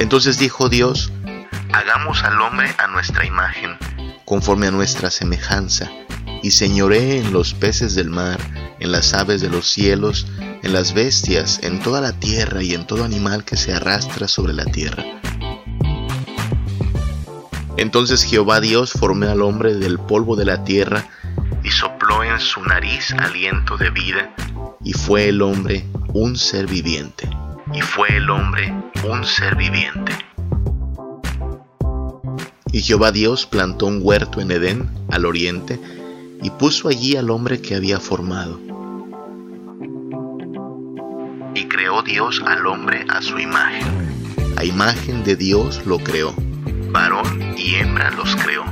Entonces dijo Dios, hagamos al hombre a nuestra imagen, conforme a nuestra semejanza, y señoré en los peces del mar, en las aves de los cielos, en las bestias, en toda la tierra y en todo animal que se arrastra sobre la tierra. Entonces Jehová Dios formó al hombre del polvo de la tierra y sopló en su nariz aliento de vida, y fue el hombre un ser viviente. Y fue el hombre un ser viviente. Y Jehová Dios plantó un huerto en Edén, al oriente, y puso allí al hombre que había formado. Y creó Dios al hombre a su imagen. A imagen de Dios lo creó. Varón y hembra los creó.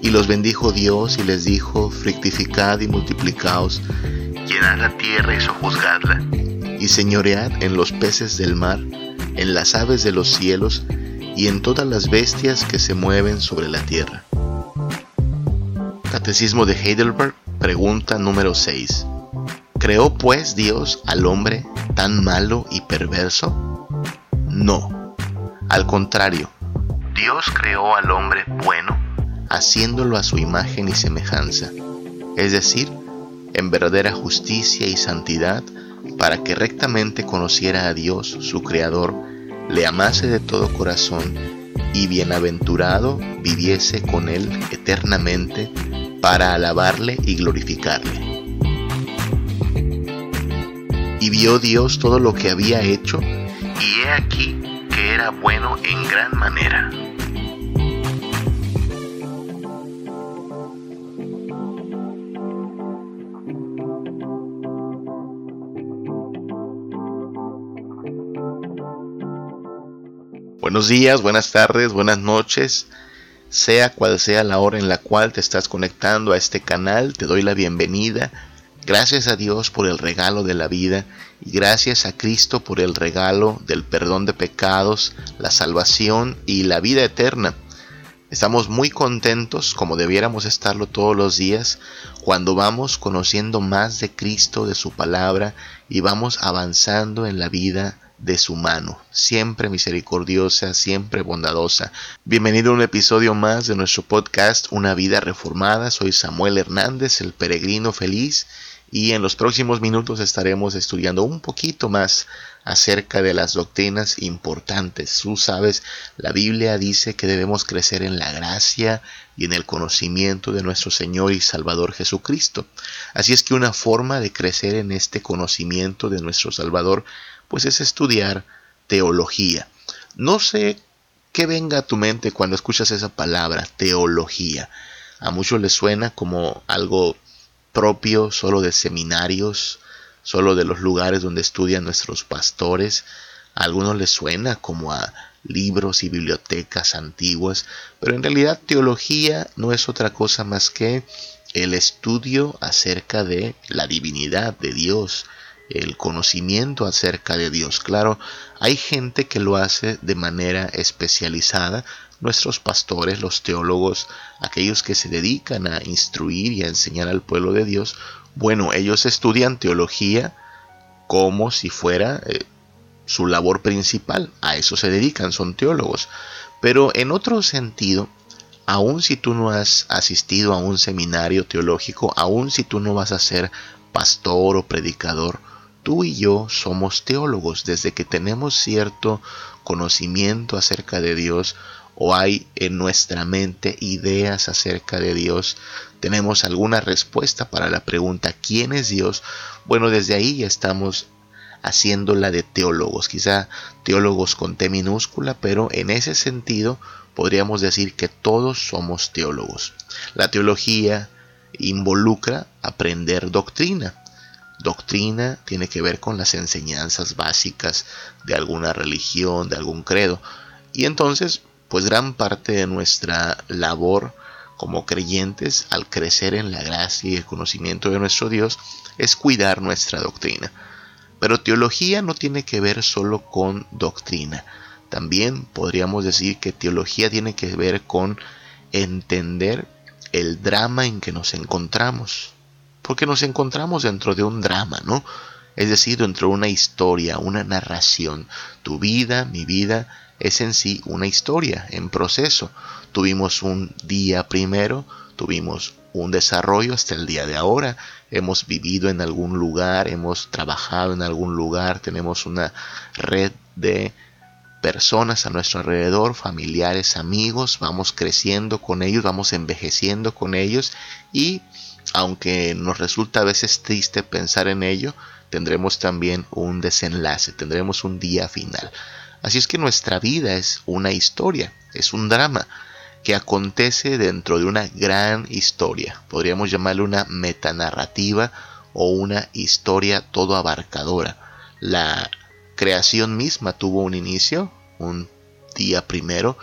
Y los bendijo Dios y les dijo, fructificad y multiplicaos, llenad la tierra y sojuzgadla, y señoread en los peces del mar, en las aves de los cielos, y en todas las bestias que se mueven sobre la tierra. Catecismo de Heidelberg, pregunta número 6. ¿Creó pues Dios al hombre tan malo y perverso? No. Al contrario, Dios creó al hombre bueno, haciéndolo a su imagen y semejanza, es decir, en verdadera justicia y santidad, para que rectamente conociera a Dios, su Creador, le amase de todo corazón y bienaventurado viviese con él eternamente para alabarle y glorificarle. Y vio Dios todo lo que había hecho, y he aquí que era bueno en gran manera. Buenos días, buenas tardes, buenas noches. Sea cual sea la hora en la cual te estás conectando a este canal, te doy la bienvenida. Gracias a Dios por el regalo de la vida y gracias a Cristo por el regalo del perdón de pecados, la salvación y la vida eterna. Estamos muy contentos, como debiéramos estarlo todos los días, cuando vamos conociendo más de Cristo, de su palabra, y vamos avanzando en la vida de su mano, siempre misericordiosa, siempre bondadosa. Bienvenido a un episodio más de nuestro podcast Una vida reformada. Soy Samuel Hernández, el peregrino feliz, y en los próximos minutos estaremos estudiando un poquito más acerca de las doctrinas importantes. Tú sabes, la Biblia dice que debemos crecer en la gracia y en el conocimiento de nuestro Señor y Salvador Jesucristo. Así es que una forma de crecer en este conocimiento de nuestro Salvador pues es estudiar teología. No sé qué venga a tu mente cuando escuchas esa palabra, teología. A muchos les suena como algo propio solo de seminarios, solo de los lugares donde estudian nuestros pastores. A algunos les suena como a libros y bibliotecas antiguas, pero en realidad teología no es otra cosa más que el estudio acerca de la divinidad de Dios, el conocimiento acerca de Dios. Claro, hay gente que lo hace de manera especializada, nuestros pastores, los teólogos, aquellos que se dedican a instruir y a enseñar al pueblo de Dios, bueno, ellos estudian teología como si fuera eh, su labor principal, a eso se dedican, son teólogos. Pero en otro sentido, aun si tú no has asistido a un seminario teológico, aun si tú no vas a ser pastor o predicador, tú y yo somos teólogos desde que tenemos cierto conocimiento acerca de Dios o hay en nuestra mente ideas acerca de Dios, tenemos alguna respuesta para la pregunta ¿quién es Dios? Bueno, desde ahí ya estamos haciéndola de teólogos, quizá teólogos con T minúscula, pero en ese sentido podríamos decir que todos somos teólogos. La teología involucra aprender doctrina, Doctrina tiene que ver con las enseñanzas básicas de alguna religión, de algún credo. Y entonces, pues gran parte de nuestra labor como creyentes al crecer en la gracia y el conocimiento de nuestro Dios es cuidar nuestra doctrina. Pero teología no tiene que ver solo con doctrina. También podríamos decir que teología tiene que ver con entender el drama en que nos encontramos porque nos encontramos dentro de un drama, ¿no? Es decir, dentro de una historia, una narración. Tu vida, mi vida, es en sí una historia en proceso. Tuvimos un día primero, tuvimos un desarrollo hasta el día de ahora, hemos vivido en algún lugar, hemos trabajado en algún lugar, tenemos una red de personas a nuestro alrededor, familiares, amigos, vamos creciendo con ellos, vamos envejeciendo con ellos y aunque nos resulta a veces triste pensar en ello, tendremos también un desenlace, tendremos un día final. Así es que nuestra vida es una historia, es un drama que acontece dentro de una gran historia. Podríamos llamarle una metanarrativa o una historia todo abarcadora. La creación misma tuvo un inicio, un día primero,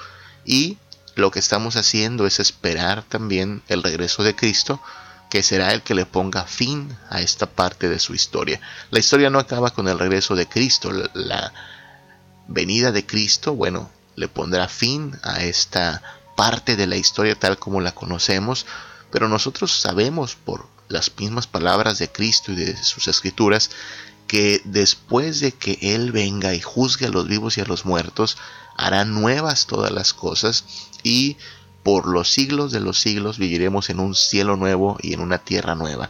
y lo que estamos haciendo es esperar también el regreso de Cristo, que será el que le ponga fin a esta parte de su historia. La historia no acaba con el regreso de Cristo, la, venida de Cristo, bueno, le pondrá fin a esta parte de la historia tal como la conocemos, pero nosotros sabemos por las mismas palabras de Cristo y de sus escrituras que después de que Él venga y juzgue a los vivos y a los muertos, hará nuevas todas las cosas y por los siglos de los siglos viviremos en un cielo nuevo y en una tierra nueva.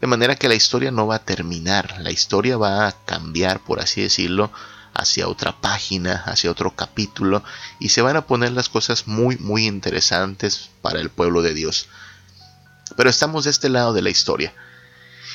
De manera que la historia no va a terminar, la historia va a cambiar, por así decirlo, hacia otra página, hacia otro capítulo, y se van a poner las cosas muy, muy interesantes para el pueblo de Dios. Pero estamos de este lado de la historia.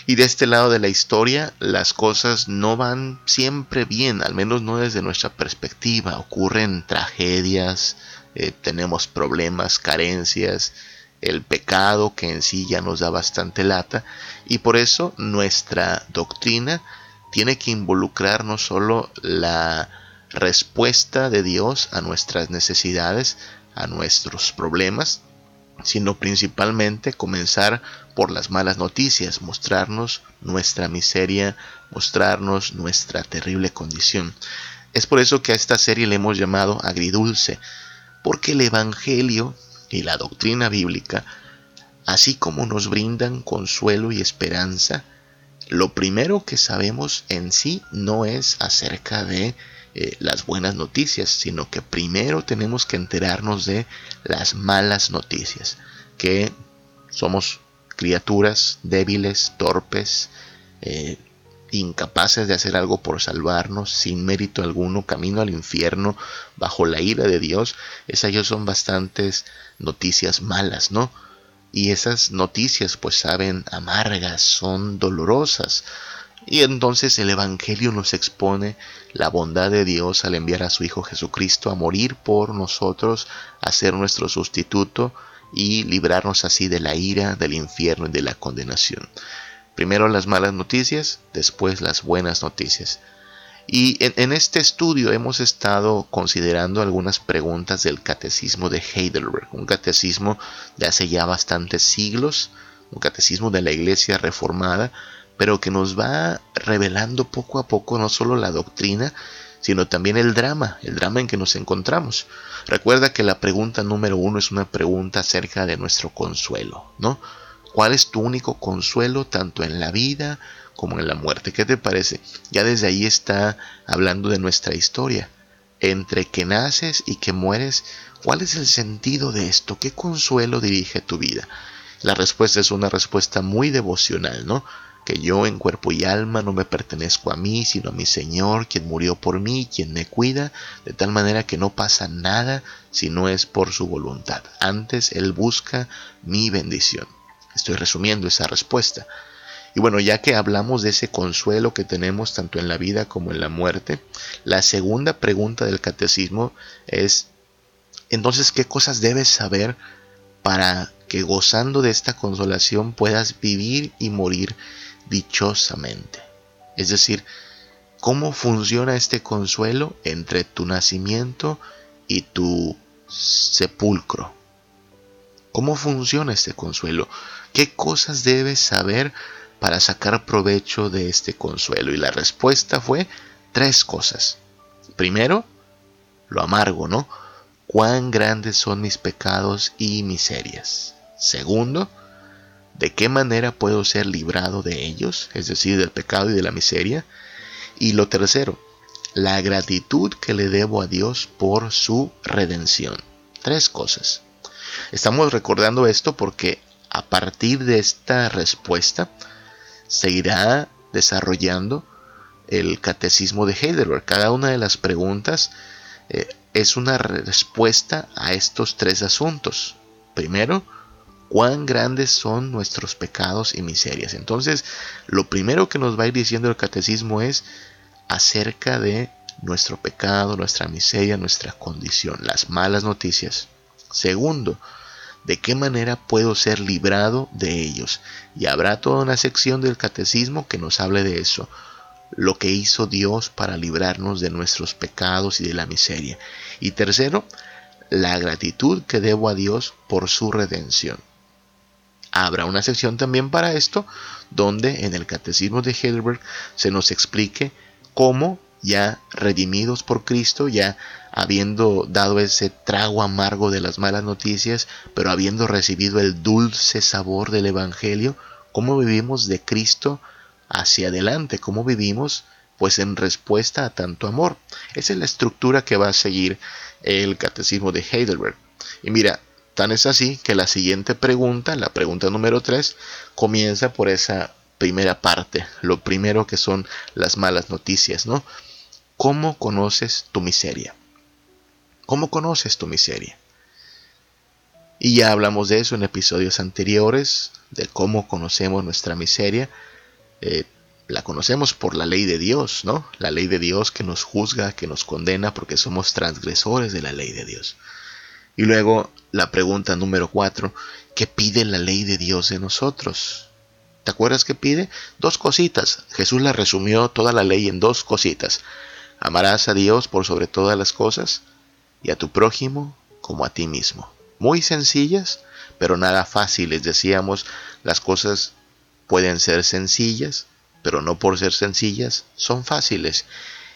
Y de este lado de la historia las cosas no van siempre bien, al menos no desde nuestra perspectiva. Ocurren tragedias, eh, tenemos problemas, carencias, el pecado que en sí ya nos da bastante lata. Y por eso nuestra doctrina tiene que involucrar no solo la respuesta de Dios a nuestras necesidades, a nuestros problemas, sino principalmente comenzar por las malas noticias, mostrarnos nuestra miseria, mostrarnos nuestra terrible condición. Es por eso que a esta serie le hemos llamado agridulce, porque el Evangelio y la doctrina bíblica, así como nos brindan consuelo y esperanza, lo primero que sabemos en sí no es acerca de eh, las buenas noticias, sino que primero tenemos que enterarnos de las malas noticias, que somos criaturas débiles, torpes, eh, incapaces de hacer algo por salvarnos, sin mérito alguno, camino al infierno, bajo la ira de Dios, esas ya son bastantes noticias malas, ¿no? y esas noticias pues saben amargas, son dolorosas. Y entonces el Evangelio nos expone la bondad de Dios al enviar a su Hijo Jesucristo a morir por nosotros, a ser nuestro sustituto y librarnos así de la ira, del infierno y de la condenación. Primero las malas noticias, después las buenas noticias. Y en, este estudio hemos estado considerando algunas preguntas del catecismo de Heidelberg, un catecismo de hace ya bastantes siglos, un catecismo de la Iglesia reformada, pero que nos va revelando poco a poco no solo la doctrina, sino también el drama, el drama en que nos encontramos. Recuerda que la pregunta número uno es una pregunta acerca de nuestro consuelo, ¿no? ¿Cuál es tu único consuelo tanto en la vida como en la muerte. ¿Qué te parece? Ya desde ahí está hablando de nuestra historia. Entre que naces y que mueres, ¿cuál es el sentido de esto? ¿Qué consuelo dirige tu vida? La respuesta es una respuesta muy devocional, ¿no? Que yo en cuerpo y alma no me pertenezco a mí, sino a mi Señor, quien murió por mí, quien me cuida, de tal manera que no pasa nada si no es por su voluntad. Antes Él busca mi bendición. Estoy resumiendo esa respuesta. Y bueno, ya que hablamos de ese consuelo que tenemos tanto en la vida como en la muerte, la segunda pregunta del catecismo es, entonces, ¿qué cosas debes saber para que gozando de esta consolación puedas vivir y morir dichosamente? Es decir, ¿cómo funciona este consuelo entre tu nacimiento y tu sepulcro? ¿Cómo funciona este consuelo? ¿Qué cosas debes saber para sacar provecho de este consuelo? Y la respuesta fue tres cosas. Primero, lo amargo, ¿no? Cuán grandes son mis pecados y miserias. Segundo, ¿de qué manera puedo ser librado de ellos? Es decir, del pecado y de la miseria. Y lo tercero, la gratitud que le debo a Dios por su redención. Tres cosas. Estamos recordando esto porque a partir de esta respuesta seguirá desarrollando el catecismo de Heidelberg. Cada una de las preguntas eh, es una respuesta a estos tres asuntos. Primero, cuán grandes son nuestros pecados y miserias. Entonces, lo primero que nos va a ir diciendo el catecismo es acerca de nuestro pecado, nuestra miseria, nuestra condición, las malas noticias. Segundo, de qué manera puedo ser librado de ellos. Y habrá toda una sección del catecismo que nos hable de eso, lo que hizo Dios para librarnos de nuestros pecados y de la miseria. Y tercero, la gratitud que debo a Dios por su redención. Habrá una sección también para esto, donde en el catecismo de Heidelberg se nos explique cómo ya redimidos por Cristo, ya habiendo dado ese trago amargo de las malas noticias, pero habiendo recibido el dulce sabor del Evangelio, cómo vivimos de Cristo hacia adelante, cómo vivimos pues en respuesta a tanto amor. Esa es la estructura que va a seguir el catecismo de Heidelberg. Y mira, tan es así que la siguiente pregunta, la pregunta número 3, comienza por esa primera parte, lo primero que son las malas noticias, ¿no? ¿Cómo conoces tu miseria? ¿Cómo conoces tu miseria? Y ya hablamos de eso en episodios anteriores, de cómo conocemos nuestra miseria. Eh, la conocemos por la ley de Dios, ¿no? La ley de Dios que nos juzga, que nos condena porque somos transgresores de la ley de Dios. Y luego la pregunta número cuatro, ¿qué pide la ley de Dios de nosotros? ¿Te acuerdas qué pide? Dos cositas. Jesús la resumió toda la ley en dos cositas. Amarás a Dios por sobre todas las cosas y a tu prójimo como a ti mismo. Muy sencillas, pero nada fáciles. Decíamos, las cosas pueden ser sencillas, pero no por ser sencillas, son fáciles.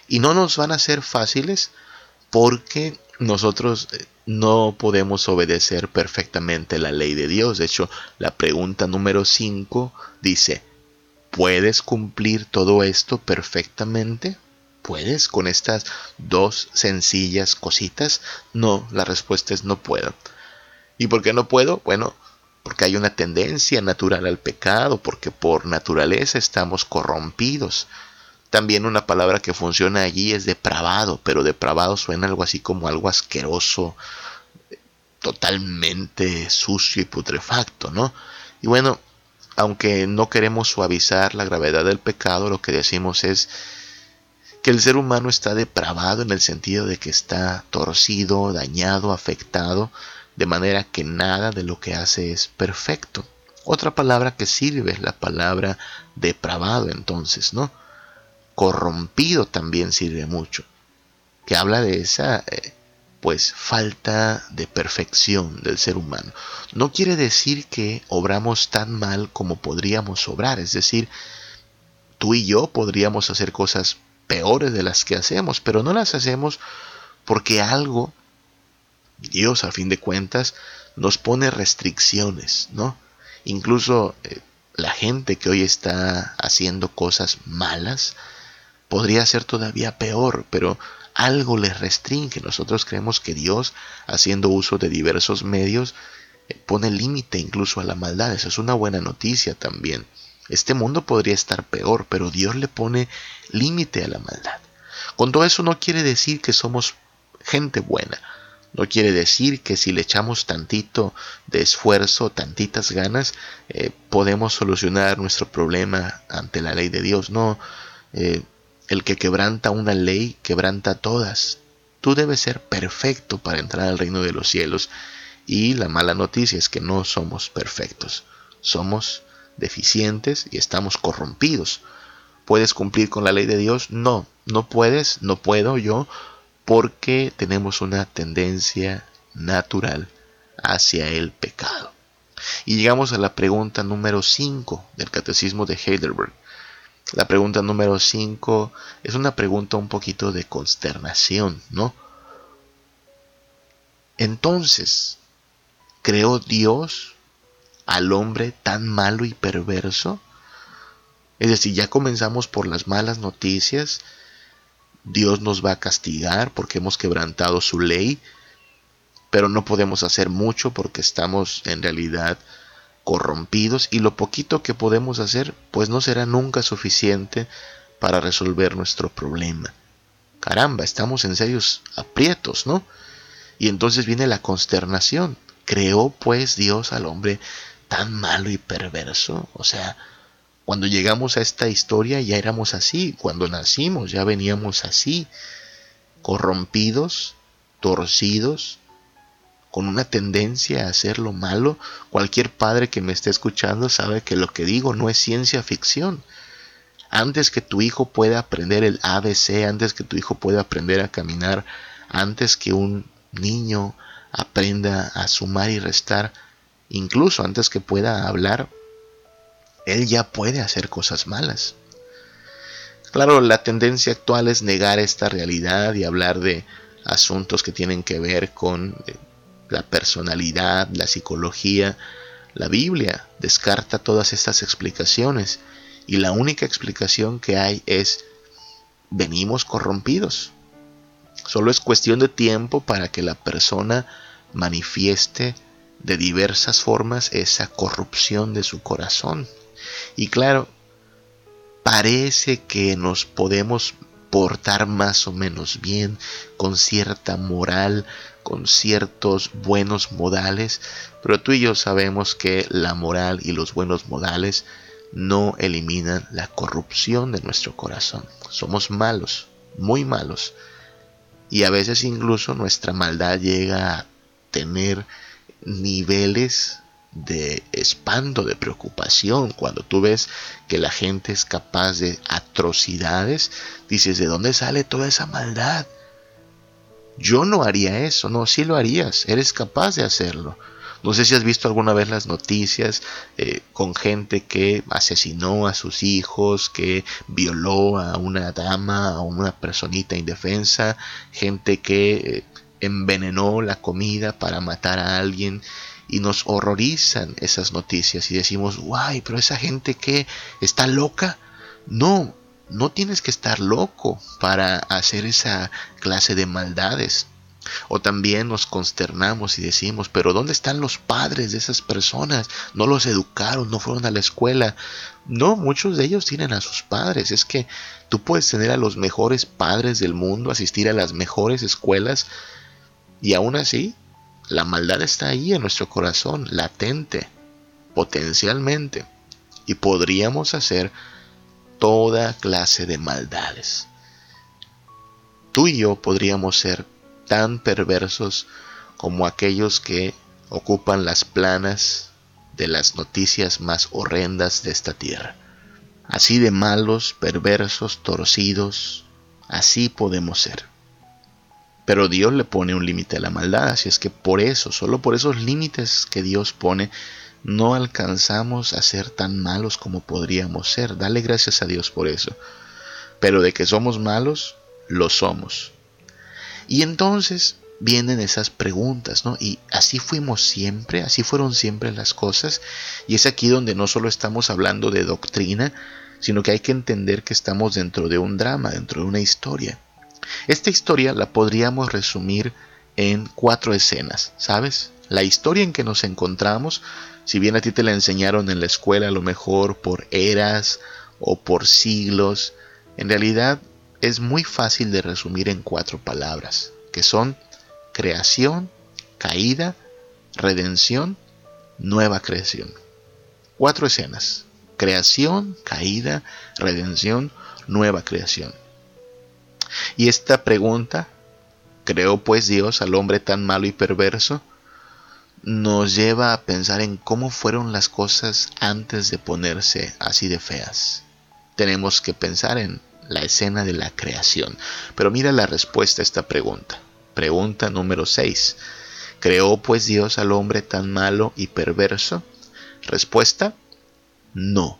Y no nos van a ser fáciles porque nosotros eh, no podemos obedecer perfectamente la ley de Dios. De hecho, la pregunta número 5 dice, ¿puedes cumplir todo esto perfectamente? ¿Puedes con estas dos sencillas cositas? No, la respuesta es no puedo. ¿Y por qué no puedo? Bueno, porque hay una tendencia natural al pecado, porque por naturaleza estamos corrompidos. También una palabra que funciona allí es depravado, pero depravado suena algo así como algo asqueroso, totalmente sucio y putrefacto, ¿no? Y bueno, aunque no queremos suavizar la gravedad del pecado, lo que decimos es que el ser humano está depravado en el sentido de que está torcido, dañado, afectado, de manera que nada de lo que hace es perfecto. Otra palabra que sirve es la palabra depravado entonces, ¿no? Corrompido también sirve mucho, que habla de esa eh, pues falta de perfección del ser humano. No quiere decir que obramos tan mal como podríamos obrar, es decir, tú y yo podríamos hacer cosas peores de las que hacemos, pero no las hacemos porque algo, Dios a fin de cuentas, nos pone restricciones, ¿no? Incluso eh, la gente que hoy está haciendo cosas malas podría ser todavía peor, pero algo les restringe. Nosotros creemos que Dios, haciendo uso de diversos medios, eh, pone límite incluso a la maldad. Eso es una buena noticia también. Este mundo podría estar peor, pero Dios le pone límite a la maldad. Con todo eso no quiere decir que somos gente buena. No quiere decir que si le echamos tantito de esfuerzo, tantitas ganas, eh, podemos solucionar nuestro problema ante la ley de Dios. No, eh, el que quebranta una ley, quebranta todas. Tú debes ser perfecto para entrar al reino de los cielos. Y la mala noticia es que no somos perfectos. Somos deficientes y estamos corrompidos. ¿Puedes cumplir con la ley de Dios? No, no puedes, no puedo yo, porque tenemos una tendencia natural hacia el pecado. Y llegamos a la pregunta número 5 del Catecismo de Heidelberg. La pregunta número 5 es una pregunta un poquito de consternación, ¿no? Entonces, ¿creó Dios al hombre tan malo y perverso? Es decir, ya comenzamos por las malas noticias. Dios nos va a castigar porque hemos quebrantado su ley, pero no podemos hacer mucho porque estamos en realidad corrompidos y lo poquito que podemos hacer pues no será nunca suficiente para resolver nuestro problema. Caramba, estamos en serios aprietos, ¿no? Y entonces viene la consternación. ¿Creó pues Dios al hombre tan malo y perverso? O sea, cuando llegamos a esta historia ya éramos así, cuando nacimos ya veníamos así, corrompidos, torcidos, con una tendencia a hacer lo malo. Cualquier padre que me esté escuchando sabe que lo que digo no es ciencia ficción. Antes que tu hijo pueda aprender el ABC, antes que tu hijo pueda aprender a caminar, antes que un niño aprenda a sumar y restar, incluso antes que pueda hablar, él ya puede hacer cosas malas. Claro, la tendencia actual es negar esta realidad y hablar de asuntos que tienen que ver con eh, la personalidad, la psicología. La Biblia descarta todas estas explicaciones y la única explicación que hay es venimos corrompidos. Solo es cuestión de tiempo para que la persona manifieste de diversas formas esa corrupción de su corazón. Y claro, parece que nos podemos portar más o menos bien, con cierta moral, con ciertos buenos modales, pero tú y yo sabemos que la moral y los buenos modales no eliminan la corrupción de nuestro corazón. Somos malos, muy malos, y a veces incluso nuestra maldad llega a tener niveles de espanto, de preocupación, cuando tú ves que la gente es capaz de atrocidades, dices, ¿de dónde sale toda esa maldad? Yo no haría eso, no, sí lo harías, eres capaz de hacerlo. No sé si has visto alguna vez las noticias eh, con gente que asesinó a sus hijos, que violó a una dama, a una personita indefensa, gente que eh, envenenó la comida para matar a alguien y nos horrorizan esas noticias y decimos, guay, pero esa gente que está loca. No, no tienes que estar loco para hacer esa clase de maldades. O también nos consternamos y decimos, pero ¿dónde están los padres de esas personas? No los educaron, no fueron a la escuela. No, muchos de ellos tienen a sus padres. Es que tú puedes tener a los mejores padres del mundo, asistir a las mejores escuelas y aún así la maldad está ahí en nuestro corazón, latente, potencialmente, y podríamos hacer toda clase de maldades. Tú y yo podríamos ser tan perversos como aquellos que ocupan las planas de las noticias más horrendas de esta tierra. Así de malos, perversos, torcidos, así podemos ser. Pero Dios le pone un límite a la maldad, así es que por eso, solo por esos límites que Dios pone, no alcanzamos a ser tan malos como podríamos ser. Dale gracias a Dios por eso. Pero de que somos malos, lo somos. Y entonces vienen esas preguntas, ¿no? Y así fuimos siempre, así fueron siempre las cosas. Y es aquí donde no solo estamos hablando de doctrina, sino que hay que entender que estamos dentro de un drama, dentro de una historia. Esta historia la podríamos resumir en cuatro escenas, ¿sabes? La historia en que nos encontramos, si bien a ti te la enseñaron en la escuela a lo mejor por eras o por siglos, en realidad es muy fácil de resumir en cuatro palabras, que son creación, caída, redención, nueva creación. Cuatro escenas. Creación, caída, redención, nueva creación. Y esta pregunta, ¿creó pues Dios al hombre tan malo y perverso? nos lleva a pensar en cómo fueron las cosas antes de ponerse así de feas. Tenemos que pensar en la escena de la creación. Pero mira la respuesta a esta pregunta. Pregunta número 6. ¿Creó pues Dios al hombre tan malo y perverso? Respuesta, no.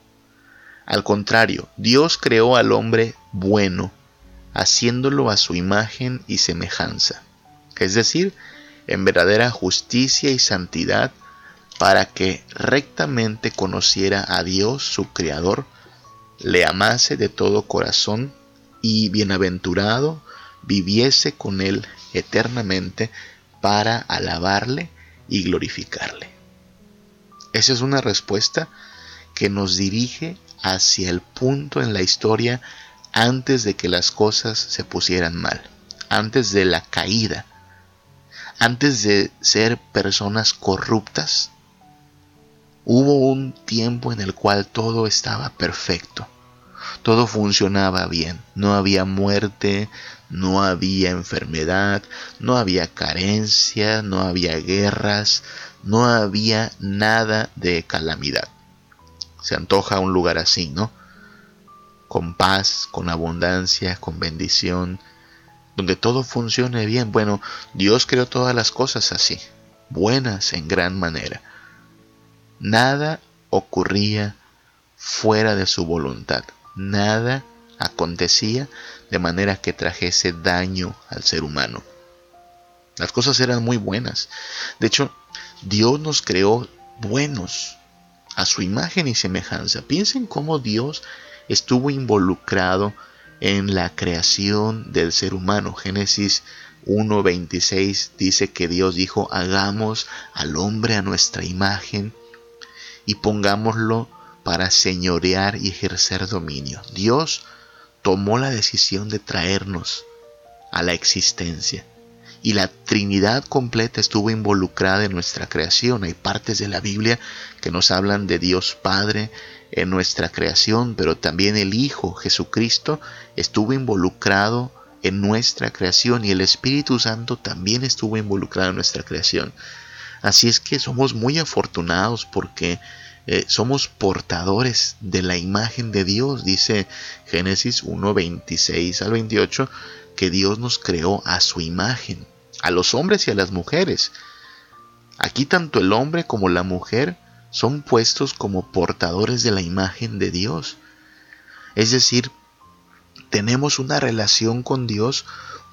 Al contrario, Dios creó al hombre bueno haciéndolo a su imagen y semejanza, es decir, en verdadera justicia y santidad, para que rectamente conociera a Dios su Creador, le amase de todo corazón y bienaventurado viviese con él eternamente para alabarle y glorificarle. Esa es una respuesta que nos dirige hacia el punto en la historia antes de que las cosas se pusieran mal, antes de la caída, antes de ser personas corruptas. Hubo un tiempo en el cual todo estaba perfecto, todo funcionaba bien, no había muerte, no había enfermedad, no había carencia, no había guerras, no había nada de calamidad. Se antoja un lugar así, ¿no? Con paz, con abundancia, con bendición, donde todo funcione bien. Bueno, Dios creó todas las cosas así, buenas en gran manera. Nada ocurría fuera de su voluntad, nada acontecía de manera que trajese daño al ser humano. Las cosas eran muy buenas. De hecho, Dios nos creó buenos a su imagen y semejanza. Piensen cómo Dios estuvo involucrado en la creación del ser humano. Génesis 1.26 dice que Dios dijo, hagamos al hombre a nuestra imagen y pongámoslo para señorear y ejercer dominio. Dios tomó la decisión de traernos a la existencia y la Trinidad completa estuvo involucrada en nuestra creación. Hay partes de la Biblia que nos hablan de Dios Padre en nuestra creación, pero también el Hijo Jesucristo estuvo involucrado en nuestra creación y el Espíritu Santo también estuvo involucrado en nuestra creación. Así es que somos muy afortunados porque eh, somos portadores de la imagen de Dios, dice Génesis 1, 26 al 28, que Dios nos creó a su imagen a los hombres y a las mujeres. Aquí tanto el hombre como la mujer son puestos como portadores de la imagen de Dios. Es decir, tenemos una relación con Dios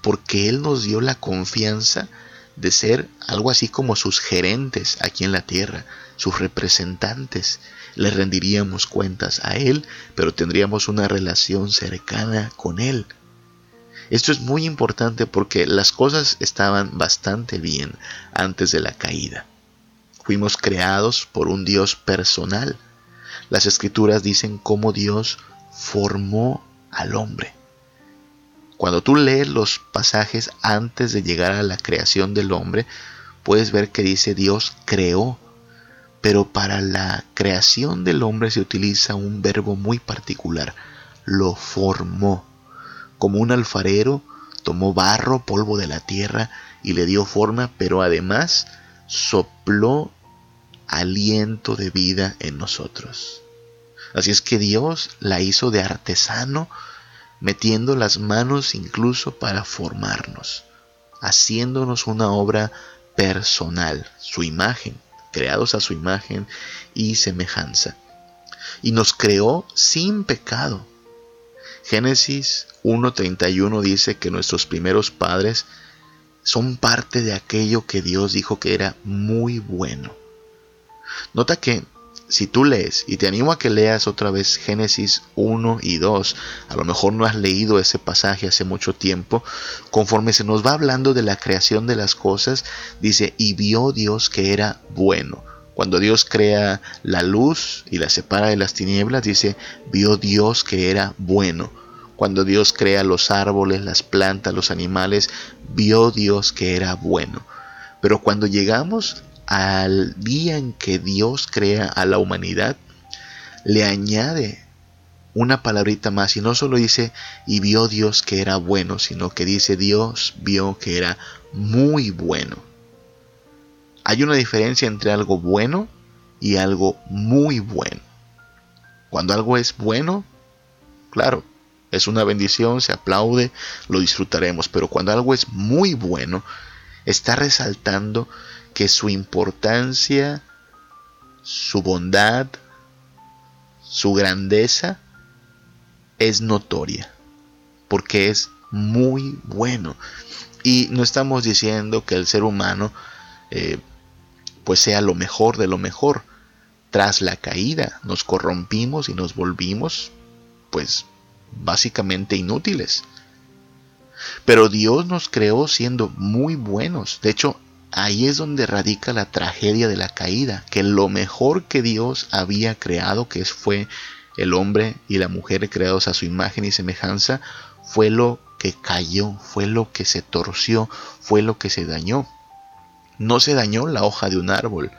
porque Él nos dio la confianza de ser algo así como sus gerentes aquí en la tierra, sus representantes. Le rendiríamos cuentas a Él, pero tendríamos una relación cercana con Él. Esto es muy importante porque las cosas estaban bastante bien antes de la caída. Fuimos creados por un Dios personal. Las escrituras dicen cómo Dios formó al hombre. Cuando tú lees los pasajes antes de llegar a la creación del hombre, puedes ver que dice Dios creó, pero para la creación del hombre se utiliza un verbo muy particular, lo formó como un alfarero, tomó barro, polvo de la tierra y le dio forma, pero además sopló aliento de vida en nosotros. Así es que Dios la hizo de artesano, metiendo las manos incluso para formarnos, haciéndonos una obra personal, su imagen, creados a su imagen y semejanza. Y nos creó sin pecado. Génesis 1.31 dice que nuestros primeros padres son parte de aquello que Dios dijo que era muy bueno. Nota que si tú lees, y te animo a que leas otra vez Génesis 1 y 2, a lo mejor no has leído ese pasaje hace mucho tiempo, conforme se nos va hablando de la creación de las cosas, dice, y vio Dios que era bueno. Cuando Dios crea la luz y la separa de las tinieblas, dice, vio Dios que era bueno. Cuando Dios crea los árboles, las plantas, los animales, vio Dios que era bueno. Pero cuando llegamos al día en que Dios crea a la humanidad, le añade una palabrita más y no solo dice y vio Dios que era bueno, sino que dice Dios vio que era muy bueno. Hay una diferencia entre algo bueno y algo muy bueno. Cuando algo es bueno, claro, es una bendición, se aplaude, lo disfrutaremos, pero cuando algo es muy bueno, está resaltando que su importancia, su bondad, su grandeza es notoria, porque es muy bueno. Y no estamos diciendo que el ser humano eh, pues sea lo mejor de lo mejor. Tras la caída nos corrompimos y nos volvimos pues básicamente inútiles. Pero Dios nos creó siendo muy buenos. De hecho, ahí es donde radica la tragedia de la caída, que lo mejor que Dios había creado, que fue el hombre y la mujer creados a su imagen y semejanza, fue lo que cayó, fue lo que se torció, fue lo que se dañó. No se dañó la hoja de un árbol,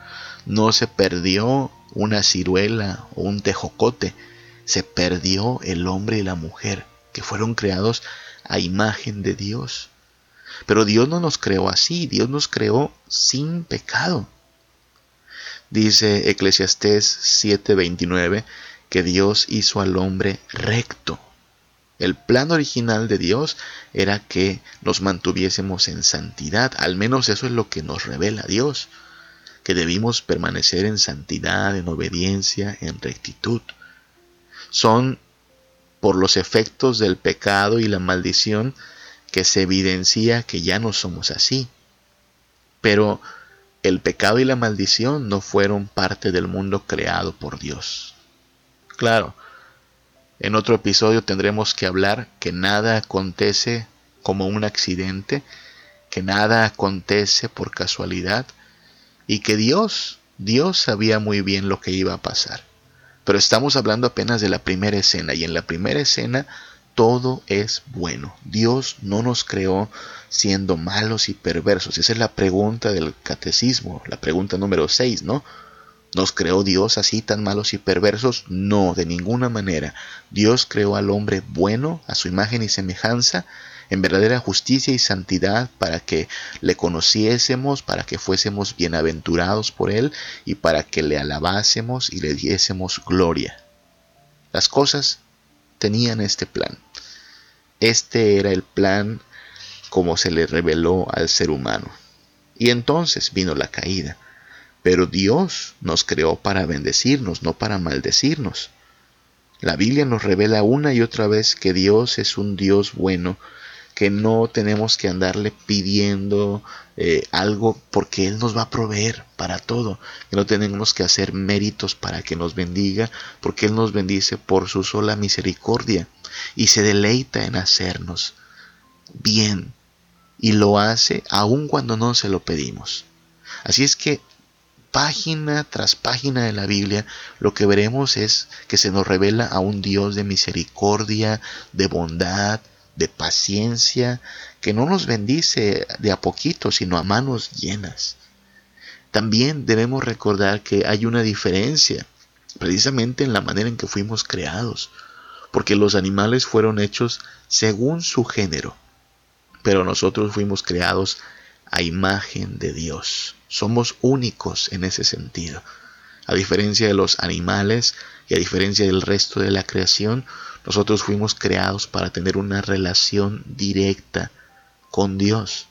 no se perdió una ciruela o un tejocote, se perdió el hombre y la mujer, que fueron creados a imagen de Dios. Pero Dios no nos creó así, Dios nos creó sin pecado. Dice Eclesiastés 7:29 que Dios hizo al hombre recto. El plan original de Dios era que nos mantuviésemos en santidad, al menos eso es lo que nos revela Dios, que debimos permanecer en santidad, en obediencia, en rectitud. Son por los efectos del pecado y la maldición que se evidencia que ya no somos así. Pero el pecado y la maldición no fueron parte del mundo creado por Dios. Claro, en otro episodio tendremos que hablar que nada acontece como un accidente, que nada acontece por casualidad y que Dios, Dios sabía muy bien lo que iba a pasar. Pero estamos hablando apenas de la primera escena y en la primera escena todo es bueno. Dios no nos creó siendo malos y perversos. Esa es la pregunta del catecismo, la pregunta número 6, ¿no? ¿Nos creó Dios así tan malos y perversos? No, de ninguna manera. Dios creó al hombre bueno, a su imagen y semejanza, en verdadera justicia y santidad para que le conociésemos, para que fuésemos bienaventurados por él y para que le alabásemos y le diésemos gloria. Las cosas tenían este plan. Este era el plan como se le reveló al ser humano. Y entonces vino la caída. Pero Dios nos creó para bendecirnos, no para maldecirnos. La Biblia nos revela una y otra vez que Dios es un Dios bueno que no tenemos que andarle pidiendo eh, algo porque Él nos va a proveer para todo, que no tenemos que hacer méritos para que nos bendiga, porque Él nos bendice por su sola misericordia y se deleita en hacernos bien y lo hace aun cuando no se lo pedimos. Así es que página tras página de la Biblia, lo que veremos es que se nos revela a un Dios de misericordia, de bondad, de paciencia, que no nos bendice de a poquito, sino a manos llenas. También debemos recordar que hay una diferencia, precisamente en la manera en que fuimos creados, porque los animales fueron hechos según su género, pero nosotros fuimos creados a imagen de Dios. Somos únicos en ese sentido. A diferencia de los animales y a diferencia del resto de la creación, nosotros fuimos creados para tener una relación directa con Dios.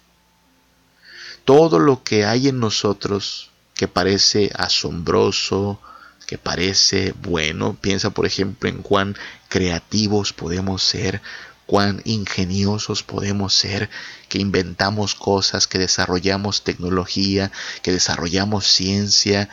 Todo lo que hay en nosotros que parece asombroso, que parece bueno, piensa por ejemplo en cuán creativos podemos ser, cuán ingeniosos podemos ser, que inventamos cosas, que desarrollamos tecnología, que desarrollamos ciencia,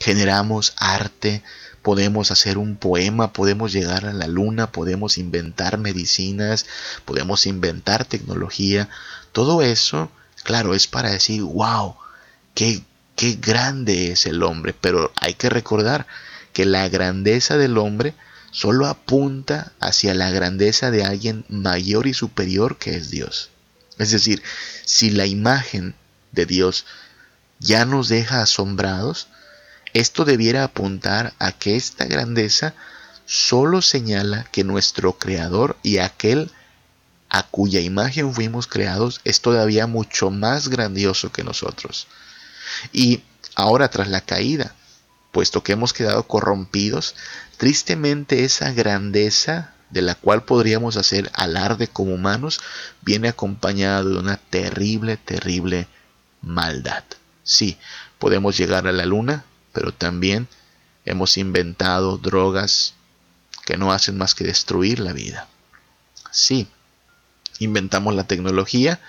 generamos arte, podemos hacer un poema, podemos llegar a la luna, podemos inventar medicinas, podemos inventar tecnología. Todo eso, claro, es para decir, wow, qué, qué grande es el hombre. Pero hay que recordar que la grandeza del hombre solo apunta hacia la grandeza de alguien mayor y superior que es Dios. Es decir, si la imagen de Dios ya nos deja asombrados, esto debiera apuntar a que esta grandeza solo señala que nuestro Creador y aquel a cuya imagen fuimos creados es todavía mucho más grandioso que nosotros. Y ahora tras la caída, puesto que hemos quedado corrompidos, tristemente esa grandeza de la cual podríamos hacer alarde como humanos, viene acompañada de una terrible, terrible maldad. Sí, podemos llegar a la luna, pero también hemos inventado drogas que no hacen más que destruir la vida. Sí, inventamos la tecnología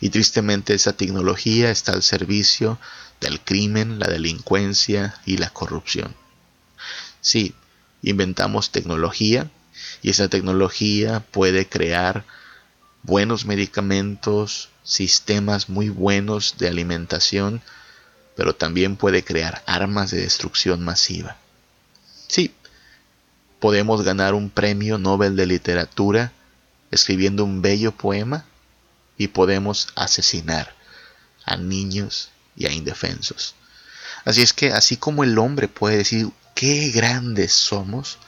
y tristemente esa tecnología está al servicio del crimen, la delincuencia y la corrupción. Sí, inventamos tecnología Y esa tecnología puede crear buenos medicamentos, sistemas muy buenos de alimentación, pero también puede crear armas de destrucción masiva. Sí, podemos ganar un premio Nobel de literatura escribiendo un bello poema y podemos asesinar a niños y a indefensos. Así es que así como el hombre puede decir qué grandes somos,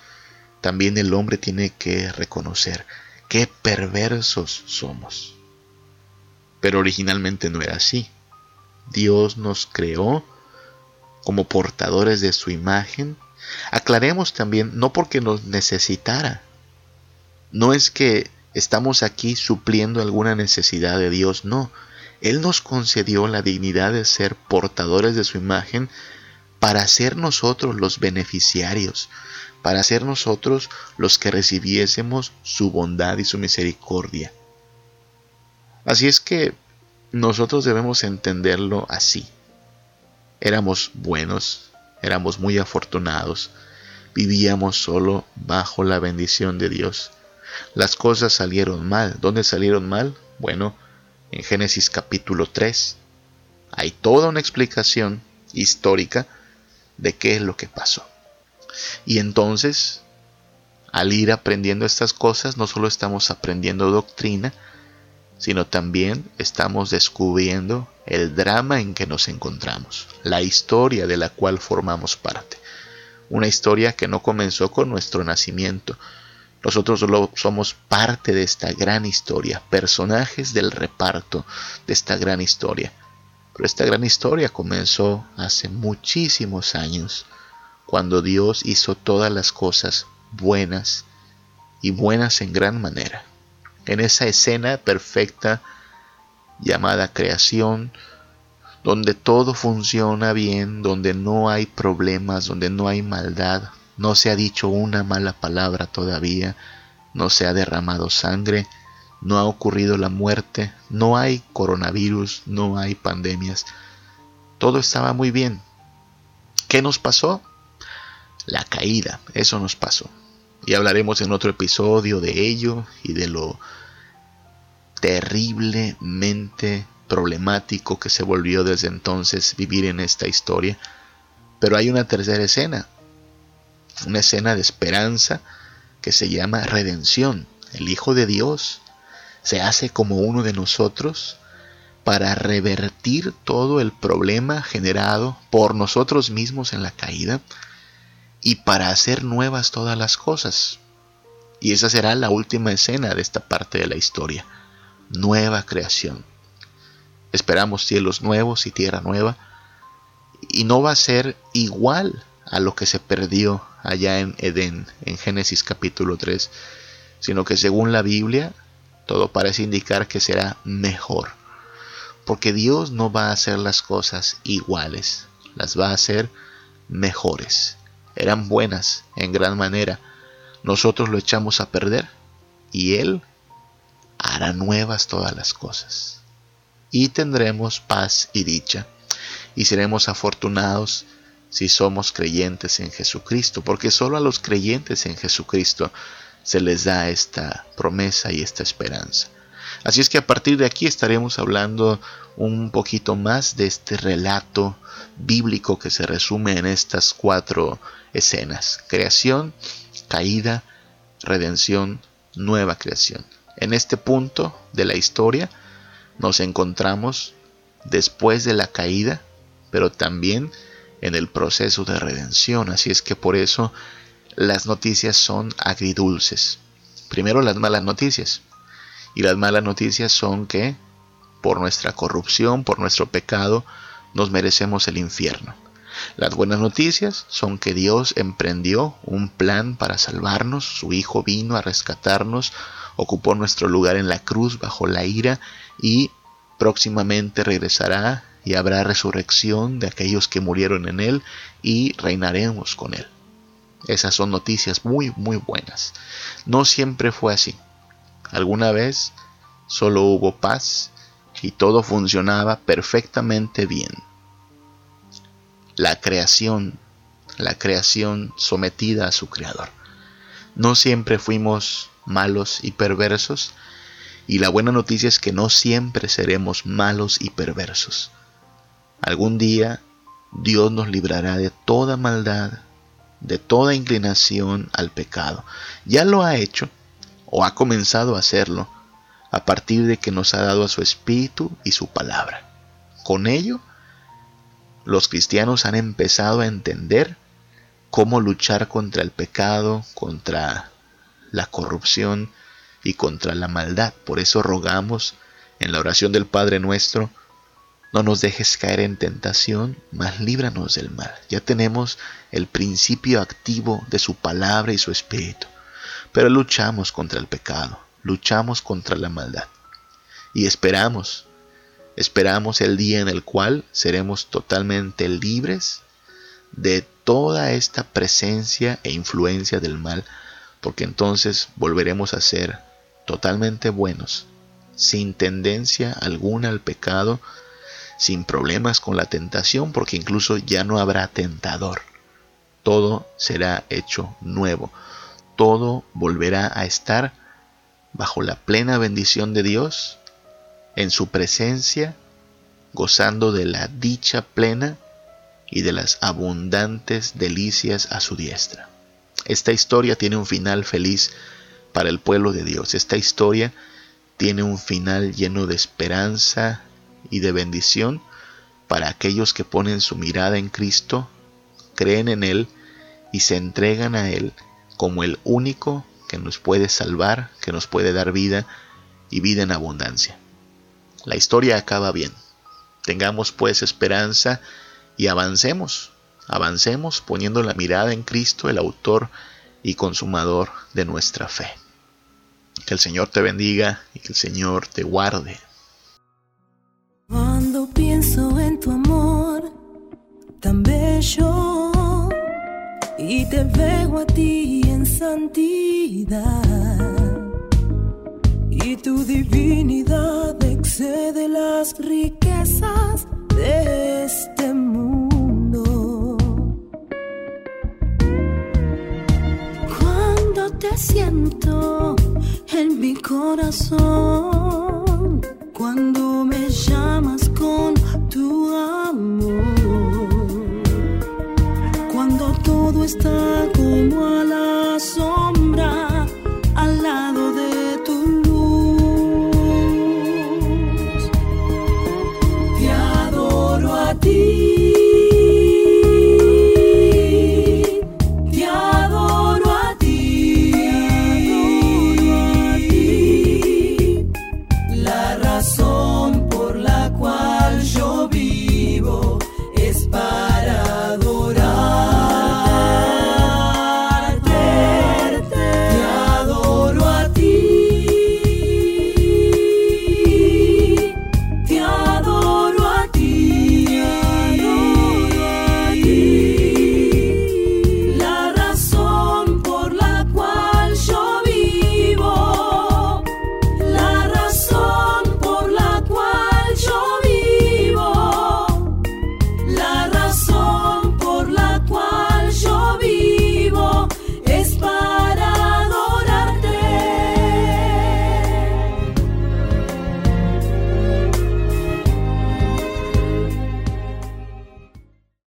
también el hombre tiene que reconocer qué perversos somos. Pero originalmente no era así. Dios nos creó como portadores de su imagen. Aclaremos también, no porque nos necesitara. No es que estamos aquí supliendo alguna necesidad de Dios, no. Él nos concedió la dignidad de ser portadores de su imagen para ser nosotros los beneficiarios, para ser nosotros los que recibiésemos su bondad y su misericordia. Así es que nosotros debemos entenderlo así. Éramos buenos, éramos muy afortunados, vivíamos solo bajo la bendición de Dios. Las cosas salieron mal. ¿Dónde salieron mal? Bueno, en Génesis capítulo 3 hay toda una explicación histórica de qué es lo que pasó. Y entonces, al ir aprendiendo estas cosas, no solo estamos aprendiendo doctrina, sino también estamos descubriendo el drama en que nos encontramos, la historia de la cual formamos parte. Una historia que no comenzó con nuestro nacimiento. Nosotros somos parte de esta gran historia, personajes del reparto de esta gran historia. Pero esta gran historia comenzó hace muchísimos años, cuando Dios hizo todas las cosas buenas y buenas en gran manera en esa escena perfecta llamada creación, donde todo funciona bien, donde no hay problemas, donde no hay maldad, no se ha dicho una mala palabra todavía, no se ha derramado sangre, no ha ocurrido la muerte, no hay coronavirus, no hay pandemias. Todo estaba muy bien. ¿Qué nos pasó? La caída, eso nos pasó. Y hablaremos en otro episodio de ello y de lo terriblemente problemático que se volvió desde entonces vivir en esta historia. Pero hay una tercera escena, una escena de esperanza que se llama redención. El Hijo de Dios se hace como uno de nosotros para revertir todo el problema generado por nosotros mismos en la caída y para hacer nuevas todas las cosas. Y esa será la última escena de esta parte de la historia nueva creación. Esperamos cielos nuevos y tierra nueva. Y no va a ser igual a lo que se perdió allá en Edén, en Génesis capítulo 3, sino que según la Biblia, todo parece indicar que será mejor. Porque Dios no va a hacer las cosas iguales, las va a hacer mejores. Eran buenas en gran manera. Nosotros lo echamos a perder y Él hará nuevas todas las cosas. Y tendremos paz y dicha, y seremos afortunados si somos creyentes en Jesucristo, porque solo a los creyentes en Jesucristo se les da esta promesa y esta esperanza. Así es que a partir de aquí estaremos hablando un poquito más de este relato bíblico que se resume en estas cuatro escenas. Creación, caída, redención, nueva creación. En este punto de la historia nos encontramos después de la caída, pero también en el proceso de redención. Así es que por eso las noticias son agridulces. Primero las malas noticias. Y las malas noticias son que por nuestra corrupción, por nuestro pecado, nos merecemos el infierno. Las buenas noticias son que Dios emprendió un plan para salvarnos, su Hijo vino a rescatarnos, ocupó nuestro lugar en la cruz bajo la ira y próximamente regresará y habrá resurrección de aquellos que murieron en él y reinaremos con él. Esas son noticias muy, muy buenas. No siempre fue así. Alguna vez solo hubo paz y todo funcionaba perfectamente bien. La creación, la creación sometida a su creador. No siempre fuimos malos y perversos, y la buena noticia es que no siempre seremos malos y perversos. Algún día Dios nos librará de toda maldad, de toda inclinación al pecado. Ya lo ha hecho, o ha comenzado a hacerlo, a partir de que nos ha dado a su Espíritu y su palabra. Con ello, los cristianos han empezado a entender cómo luchar contra el pecado, contra la corrupción y contra la maldad. Por eso rogamos en la oración del Padre nuestro, no nos dejes caer en tentación, mas líbranos del mal. Ya tenemos el principio activo de su palabra y su espíritu. Pero luchamos contra el pecado, luchamos contra la maldad. Y esperamos, esperamos el día en el cual seremos totalmente libres de toda esta presencia e influencia del mal, porque entonces volveremos a ser totalmente buenos, sin tendencia alguna al pecado, sin problemas con la tentación, porque incluso ya no habrá tentador. Todo será hecho nuevo. Todo volverá a estar bajo la plena bendición de Dios, en su presencia, gozando de la dicha plena y de las abundantes delicias a su diestra. Esta historia tiene un final feliz para el pueblo de Dios. Esta historia tiene un final lleno de esperanza y de bendición para aquellos que ponen su mirada en Cristo, creen en Él y se entregan a Él como el único que nos puede salvar, que nos puede dar vida y vida en abundancia. La historia acaba bien. Tengamos pues esperanza y avancemos, avancemos poniendo la mirada en Cristo, el autor y consumador de nuestra fe. Que el Señor te bendiga y que el Señor te guarde. Cuando pienso en tu amor tan bello y te veo a ti en santidad y tu divinidad excede las riquezas de este mundo. Te siento en mi corazón, cuando me llamas con tu amor, cuando todo está como a la sombra